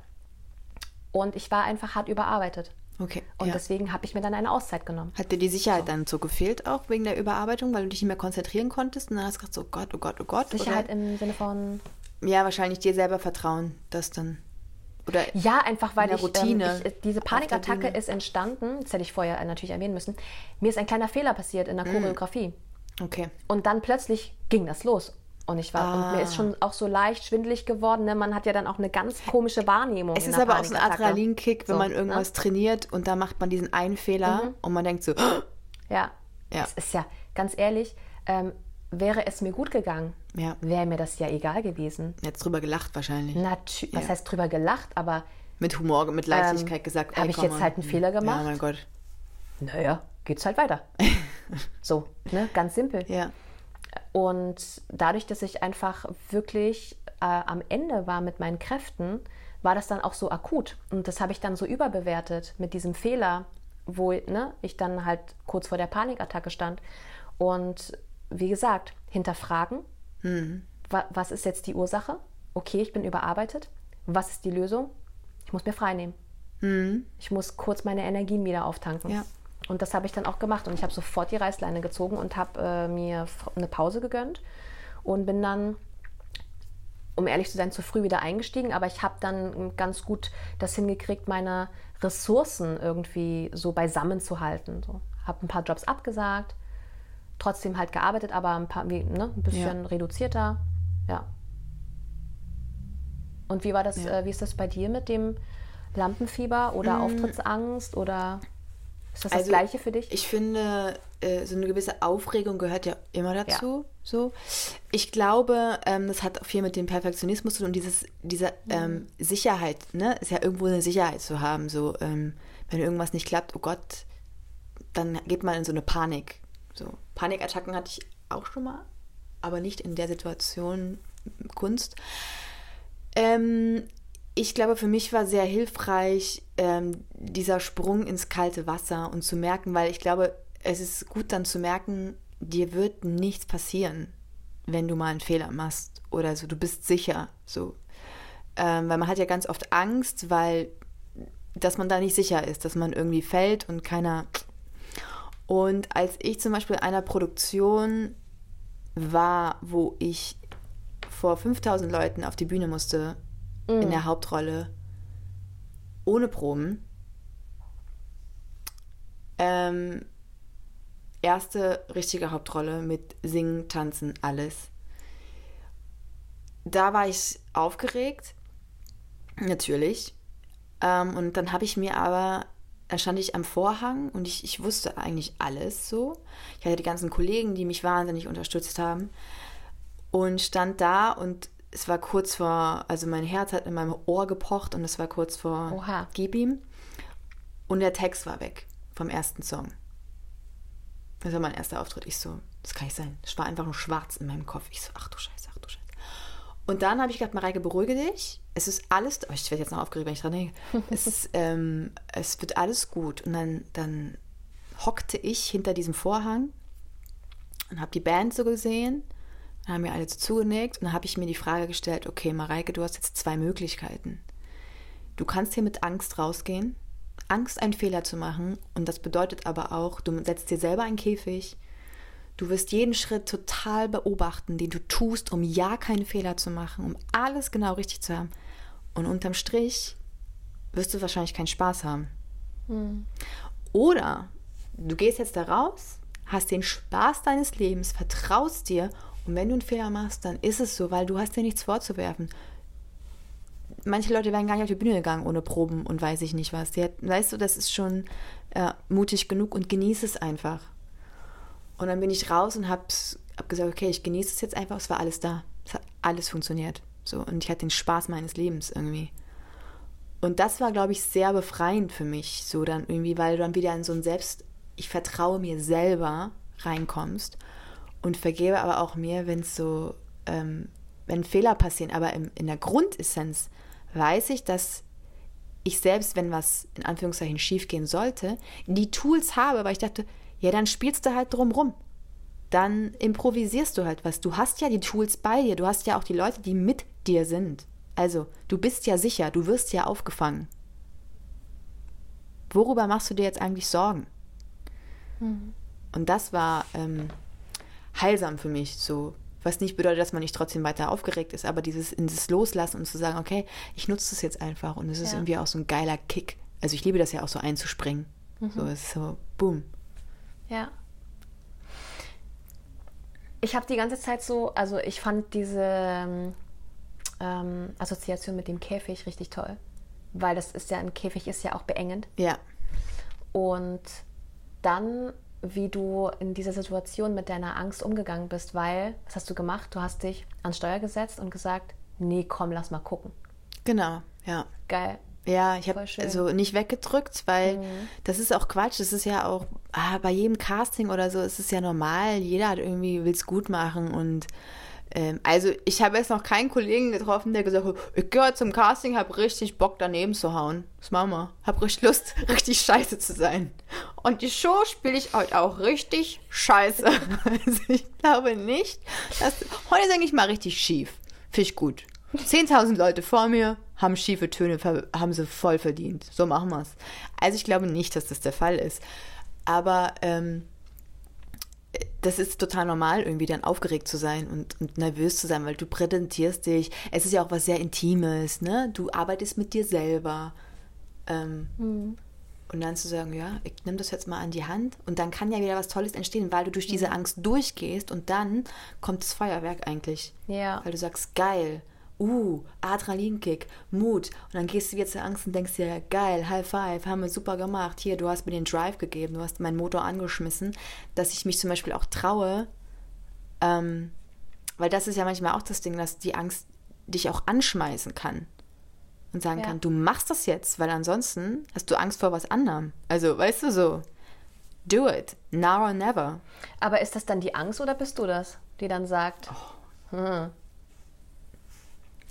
Und ich war einfach hart überarbeitet. okay. Und ja. deswegen habe ich mir dann eine Auszeit genommen. Hat dir die Sicherheit dann so gefehlt, auch wegen der Überarbeitung, weil du dich nicht mehr konzentrieren konntest? Und dann hast du gedacht, so, oh Gott, oh Gott, oh Gott. Sicherheit oder? im Sinne von, Ja, wahrscheinlich dir selber vertrauen, das dann. Oder ja, einfach weil ich, Routine ähm, ich, diese auf der Panikattacke ist entstanden, das hätte ich vorher äh, natürlich erwähnen müssen, mir ist ein kleiner Fehler passiert in der Mm. Choreografie. okay. Und dann plötzlich ging das los. Und ich war, und mir Ah. ist schon auch so leicht schwindelig geworden. Ne? Man hat ja dann auch eine ganz komische Wahrnehmung. Es ist aber auch so ein. Adrenalinkick, wenn So, man irgendwas ne? trainiert und da macht man diesen einen Fehler und man denkt so, *gasps* Ja. Ja. Es ist ja, ganz ehrlich, ähm, wäre es mir gut gegangen, Ja. wäre mir das ja egal gewesen. jetzt drüber gelacht wahrscheinlich. Natürlich, was Ja. heißt drüber gelacht, aber Mit Humor, mit Leichtigkeit gesagt. Ähm, hab ey, ich komm jetzt halt einen Fehler gemacht? Ja, mein Gott. naja, geht's halt weiter. *laughs* so, ne? Ganz simpel. Ja. Und dadurch, dass ich einfach wirklich äh, am Ende war mit meinen Kräften, war das dann auch so akut. Und das habe ich dann so überbewertet mit diesem Fehler, wo ne, ich dann halt kurz vor der Panikattacke stand. Und wie gesagt, hinterfragen, wa was ist jetzt die Ursache? Okay, ich bin überarbeitet. Was ist die Lösung? Ich muss mir frei nehmen. Ich muss kurz meine Energien wieder auftanken. Ja. Und das habe ich dann auch gemacht. Und ich habe sofort die Reißleine gezogen und habe äh, mir eine Pause gegönnt und bin dann um ehrlich zu sein, zu früh wieder eingestiegen, aber ich habe dann ganz gut das hingekriegt, meine Ressourcen irgendwie so beisammen zu halten. So. Habe ein paar Jobs abgesagt, trotzdem halt gearbeitet, aber ein, paar, wie, ne, ein bisschen ja. reduzierter. Ja. Und wie war das, ja. äh, wie ist das bei dir mit dem Lampenfieber oder mm. Auftrittsangst oder ist das also, das Gleiche für dich? Ich finde, äh, so eine gewisse Aufregung gehört ja immer dazu. Ja. So. Ich glaube, ähm, das hat viel mit dem Perfektionismus zu tun und dieses, diese mhm. ähm, Sicherheit, ne? Ist ja irgendwo eine Sicherheit zu haben. So, ähm, wenn irgendwas nicht klappt, oh Gott, dann geht man in so eine Panik. So, Panikattacken hatte ich auch schon mal, aber nicht in der Situation Kunst. Ähm, ich glaube, für mich war sehr hilfreich ähm, dieser Sprung ins kalte Wasser und zu merken, weil ich glaube, es ist gut dann zu merken, dir wird nichts passieren, wenn du mal einen Fehler machst oder so. Du bist sicher, so. Ähm, weil man hat ja ganz oft Angst, weil, dass man da nicht sicher ist, dass man irgendwie fällt und keiner. Und als ich zum Beispiel einer Produktion war, wo ich vor 5000 Leuten auf die Bühne musste mhm. in der Hauptrolle ohne Proben. Ähm, erste richtige Hauptrolle mit Singen, Tanzen, alles. Da war ich aufgeregt, natürlich. Ähm, und dann habe ich mir aber, da stand ich am Vorhang und ich, ich wusste eigentlich alles so. Ich hatte die ganzen Kollegen, die mich wahnsinnig unterstützt haben. Und stand da und es war kurz vor, also mein Herz hat in meinem Ohr gepocht und es war kurz vor Oha. Gib ihm. Und der Text war weg vom ersten Song. Das war mein erster Auftritt. Ich so, das kann nicht sein. Es war einfach nur schwarz in meinem Kopf. Ich so, ach du Scheiße, ach du Scheiße. Und dann habe ich gedacht, Mareike, beruhige dich. Es ist alles, oh, ich werde jetzt noch aufgeregt, wenn ich dran denke. *laughs* es, ist, ähm, es wird alles gut. Und dann, dann hockte ich hinter diesem Vorhang und habe die Band so gesehen dann haben mir alle so zugenickt und dann habe ich mir die Frage gestellt, okay, Mareike, du hast jetzt zwei Möglichkeiten. Du kannst hier mit Angst rausgehen, Angst, einen Fehler zu machen und das bedeutet aber auch, du setzt dir selber einen Käfig, du wirst jeden Schritt total beobachten, den du tust, um ja keine Fehler zu machen, um alles genau richtig zu haben. Und unterm Strich wirst du wahrscheinlich keinen Spaß haben. Hm. Oder du gehst jetzt da raus, hast den Spaß deines Lebens, vertraust dir und wenn du einen Fehler machst, dann ist es so, weil du hast dir nichts vorzuwerfen. Manche Leute wären gar nicht auf die Bühne gegangen ohne Proben und weiß ich nicht was. Die weißt du, das ist schon äh, mutig genug und genieße es einfach. Und dann bin ich raus und habe hab gesagt, okay, ich genieße es jetzt einfach. Es war alles da. Es hat alles funktioniert. So, und ich hatte den Spaß meines Lebens irgendwie. Und das war, glaube ich, sehr befreiend für mich, so dann irgendwie, weil du dann wieder in so ein Selbst, ich vertraue mir selber reinkommst und vergebe aber auch mir, wenn es so, ähm, wenn Fehler passieren. Aber im, in der Grundessenz weiß ich, dass ich selbst, wenn was in Anführungszeichen schief gehen sollte, die Tools habe, weil ich dachte, ja, dann spielst du halt drumrum. Dann improvisierst du halt was. Du hast ja die Tools bei dir. Du hast ja auch die Leute, die mit dir sind. Also, du bist ja sicher, du wirst ja aufgefangen. Worüber machst du dir jetzt eigentlich Sorgen? Mhm. Und das war ähm, heilsam für mich. So, was nicht bedeutet, dass man nicht trotzdem weiter aufgeregt ist, aber dieses in das Loslassen und zu sagen, okay, ich nutze das jetzt einfach und es ist ja. irgendwie auch so ein geiler Kick. Also ich liebe das ja auch so einzuspringen. Mhm. So, es ist so, boom. Ja. Ich habe die ganze Zeit so, also ich fand diese ähm, Assoziation mit dem Käfig richtig toll, weil das ist ja, ein Käfig ist ja auch beengend. Ja. Und dann wie du in dieser Situation mit deiner Angst umgegangen bist, weil, was hast du gemacht? Du hast dich ans Steuer gesetzt und gesagt, nee, komm, lass mal gucken. Genau, ja. Geil. Ja, ich habe also nicht weggedrückt, weil mhm. das ist auch Quatsch. Das ist ja auch ah, bei jedem Casting oder so ist es ja normal. Jeder hat irgendwie will es gut machen und ähm, also ich habe jetzt noch keinen Kollegen getroffen, der gesagt hat, ich gehöre zum Casting, habe richtig Bock daneben zu hauen. Das machen wir. Hab richtig Lust, *laughs* richtig scheiße zu sein. Und die Show spiele ich heute auch richtig scheiße. *laughs* also ich glaube nicht, dass heute ist eigentlich mal richtig schief. Finde ich gut. 10.000 Leute vor mir haben schiefe Töne, haben sie voll verdient. So machen wir es. Also ich glaube nicht, dass das der Fall ist. Aber ähm, das ist total normal, irgendwie dann aufgeregt zu sein und, und, nervös zu sein, weil du präsentierst dich. Es ist ja auch was sehr Intimes, ne? Du arbeitest mit dir selber. Ähm, mhm. Und dann zu sagen, ja, ich nehme das jetzt mal an die Hand und dann kann ja wieder was Tolles entstehen, weil du durch diese Angst durchgehst und dann kommt das Feuerwerk eigentlich. Ja. Weil du sagst, geil, uh, Adrenalinkick, Mut. Und dann gehst du wieder zur Angst und denkst dir, geil, High Five, haben wir super gemacht. Hier, du hast mir den Drive gegeben, du hast meinen Motor angeschmissen, dass ich mich zum Beispiel auch traue, ähm, weil das ist ja manchmal auch das Ding, dass die Angst dich auch anschmeißen kann und sagen ja. kann, du machst das jetzt, weil ansonsten hast du Angst vor was anderem. Also, weißt du so, do it, now or never. Aber ist das dann die Angst oder bist du das, die dann sagt, oh. hm.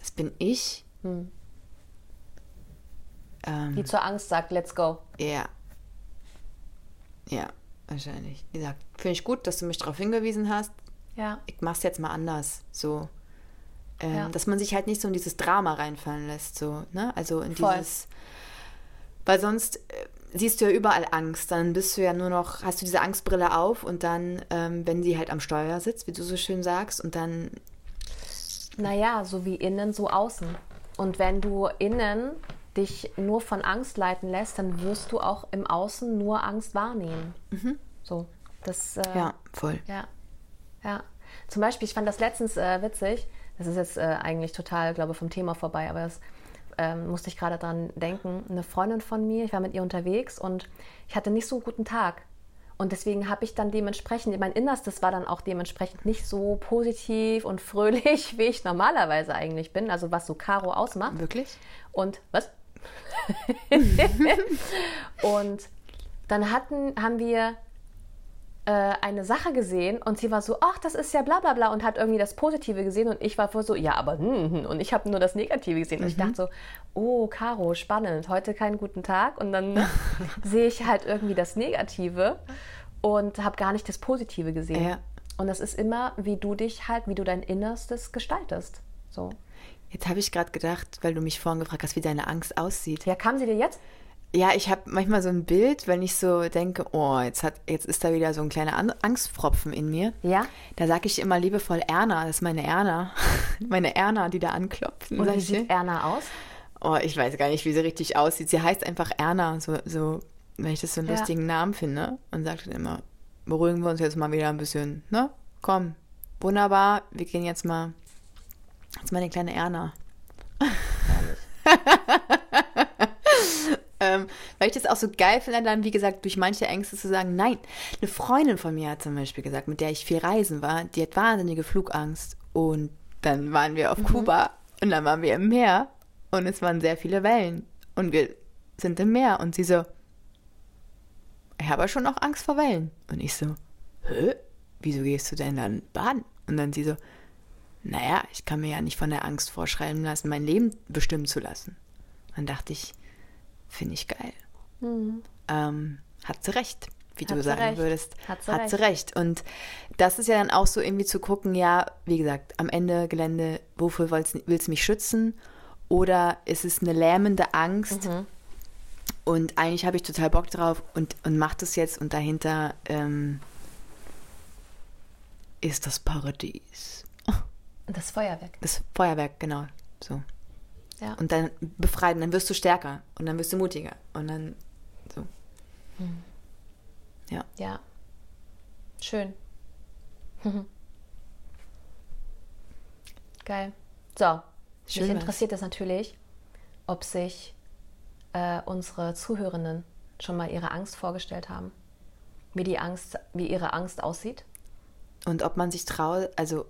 Das bin ich? Hm. Ähm, die zur Angst sagt, let's go. Ja. Ja, wahrscheinlich. Die sagt, finde ich gut, dass du mich darauf hingewiesen hast. Ja. Ich mach's jetzt mal anders. So. Ähm, ja. Dass man sich halt nicht so in dieses Drama reinfallen lässt, so, ne? Also in Voll. dieses. Weil sonst äh, siehst du ja überall Angst. Dann bist du ja nur noch, hast du diese Angstbrille auf und dann, ähm, wenn sie halt am Steuer sitzt, wie du so schön sagst, und dann. Naja, so wie innen, so außen. Und wenn du innen dich nur von Angst leiten lässt, dann wirst du auch im Außen nur Angst wahrnehmen. Mhm. So. Das, äh, ja, voll. Ja. Ja. Zum Beispiel, ich fand das letztens äh, witzig das ist jetzt äh, eigentlich total, glaube ich, vom Thema vorbei, aber das ähm, musste ich gerade dran denken. Eine Freundin von mir, ich war mit ihr unterwegs und ich hatte nicht so einen guten Tag. Und deswegen habe ich dann dementsprechend, mein Innerstes war dann auch dementsprechend nicht so positiv und *laughs* fröhlich, wie ich normalerweise eigentlich bin, also was so Caro ausmacht. Wirklich? Und was? *laughs* *laughs* und dann hatten, haben wir eine Sache gesehen und sie war so, ach, das ist ja bla bla bla und hat irgendwie das Positive gesehen und ich war vor so, ja, aber hm, hm, und ich habe nur das Negative gesehen mhm. und ich mhm. dachte so, oh, Caro, spannend, heute keinen guten Tag und dann ne, *laughs* sehe ich halt irgendwie das Negative und habe gar nicht das Positive gesehen. Ja. Und das ist immer, wie du dich halt, wie du dein Innerstes gestaltest. So. Jetzt habe ich gerade gedacht, weil du mich vorhin gefragt hast, wie deine Angst aussieht. Ja, kam sie dir jetzt? Ja, ich habe manchmal so ein Bild, wenn ich so denke, oh, jetzt, hat, jetzt ist da wieder so ein kleiner Angstpfropfen in mir. Ja. Da sage ich immer liebevoll Erna, das ist meine Erna. *laughs* meine Erna, die da anklopft. Und wie sieht Erna aus? Oh, ich weiß gar nicht, wie sie richtig aussieht. Sie heißt einfach Erna, so, so wenn ich das so einen ja. lustigen Namen finde. Und sagt dann immer, beruhigen wir uns jetzt mal wieder ein bisschen, ne? Komm, wunderbar, wir gehen jetzt mal. Ist meine kleine Erna. ähm, weil ich das auch so geil finde, dann, wie gesagt, durch manche Ängste zu sagen, nein. Eine Freundin von mir hat zum Beispiel gesagt, mit der ich viel reisen war, die hat wahnsinnige Flugangst. Und dann waren wir auf mhm. Kuba und dann waren wir im Meer und es waren sehr viele Wellen. Und wir sind im Meer und sie so, ich habe schon auch Angst vor Wellen. Und ich so, hä? Wieso gehst du denn dann baden? Und dann sie so, naja, ich kann mir ja nicht von der Angst vorschreiben lassen, mein Leben bestimmen zu lassen. Dann dachte ich, Finde ich geil. Mhm. Ähm, hat sie recht, wie hat du sagen recht. würdest. Hat, sie, hat recht. sie recht. Und das ist ja dann auch so irgendwie zu gucken, ja, wie gesagt, am Ende Gelände, wofür willst, willst du mich schützen? Oder ist es eine lähmende Angst? Mhm. Und eigentlich habe ich total Bock drauf und, und mache das jetzt und dahinter ähm, ist das Paradies. Das Feuerwerk. Das Feuerwerk, genau. So. Ja. Und dann befreien, dann wirst du stärker und dann wirst du mutiger und dann. Hm. Ja. Ja. Schön. *laughs* Geil. So, Schön mich interessiert das natürlich, ob sich äh, unsere Zuhörenden schon mal ihre Angst vorgestellt haben, wie die Angst, wie ihre Angst aussieht. Und ob man sich traut, also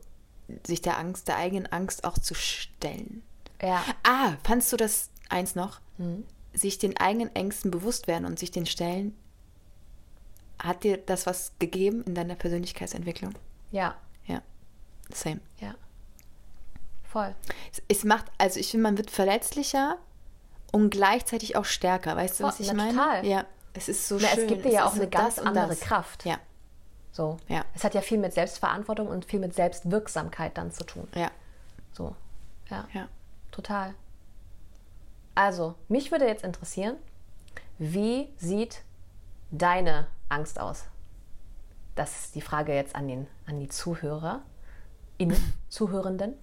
sich der Angst, der eigenen Angst auch zu stellen. Ja. Ah, fandst du das eins noch? Mhm. Sich den eigenen Ängsten bewusst werden und sich den stellen. Hat dir das was gegeben in deiner Persönlichkeitsentwicklung? Ja. Ja. Same. Ja. Voll. Es, es macht, also ich finde, man wird verletzlicher und gleichzeitig auch stärker. Weißt du, was ich meine? Total. Ja. Es ist so Na, schön. Es gibt dir ja auch eine ganz andere Kraft. Ja. So. Ja. Es hat ja viel mit Selbstverantwortung und viel mit Selbstwirksamkeit dann zu tun. Ja. So. Ja. Ja. Total. Also, mich würde jetzt interessieren, wie sieht deine Angst aus? das ist die Frage jetzt an, den, an die Zuhörer, innen, *laughs* Zuhörenden.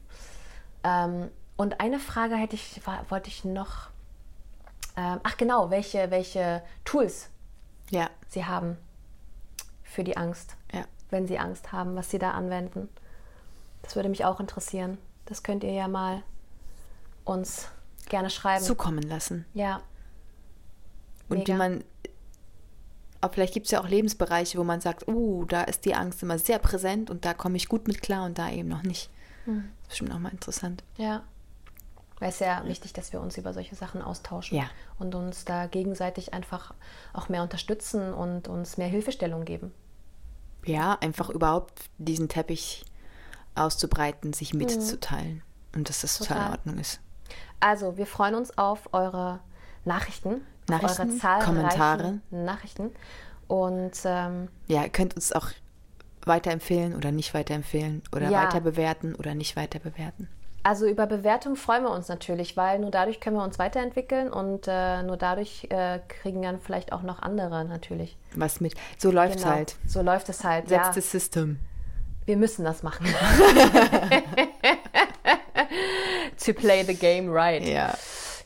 Ähm, und eine Frage hätte ich, wollte ich noch. Ähm, ach genau, welche, welche Tools ja. sie haben für die Angst. Ja. Wenn sie Angst haben, was sie da anwenden. Das würde mich auch interessieren. Das könnt ihr ja mal uns gerne schreiben. Zukommen lassen. Ja. Und Mega. wie man aber vielleicht gibt es ja auch Lebensbereiche, wo man sagt, uh, da ist die Angst immer sehr präsent und da komme ich gut mit klar und da eben noch nicht. Hm. Das ist bestimmt auch mal interessant. Ja. Weil es ist ja wichtig, dass wir uns über solche Sachen austauschen ja. und uns da gegenseitig einfach auch mehr unterstützen und uns mehr Hilfestellung geben. Ja, einfach überhaupt diesen Teppich auszubreiten, sich mitzuteilen mhm. und dass das total, total in Ordnung ist. Also, wir freuen uns auf eure Nachrichten, Nachrichten, auf eure Kommentare, Nachrichten und ähm, ja, ihr könnt uns auch weiterempfehlen oder nicht weiterempfehlen oder ja. weiter bewerten oder nicht weiter bewerten. Also über Bewertung freuen wir uns natürlich, weil nur dadurch können wir uns weiterentwickeln und äh, nur dadurch äh, kriegen dann vielleicht auch noch andere natürlich. Was mit? So läuft es genau. halt. So läuft es halt. That's ja. the system. Wir müssen das machen. *laughs* *laughs* *laughs* to play the game right. Ja.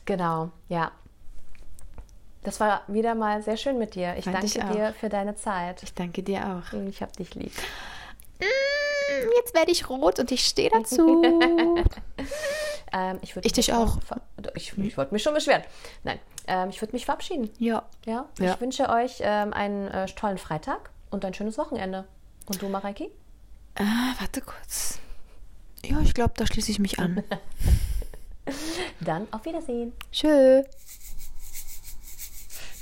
Genau, ja. Das war wieder mal sehr schön mit dir. Ich Fand danke ich dir für deine Zeit. Ich danke dir auch. Ich hab dich lieb. Mm, jetzt werde ich rot und ich stehe dazu. *laughs* ähm, ich ich dich auch. Ich, ich wollte mich schon beschweren. Nein, ähm, ich würde mich verabschieden. Ja. ja. ja. Ich wünsche euch ähm, einen äh, tollen Freitag und ein schönes Wochenende. Und du, Mareiki? Ah, warte kurz. Ja, ich glaube, da schließe ich mich an. *laughs* Dann auf Wiedersehen. Tschö.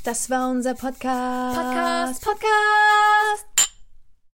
Das war unser Podcast. Podcast, Podcast.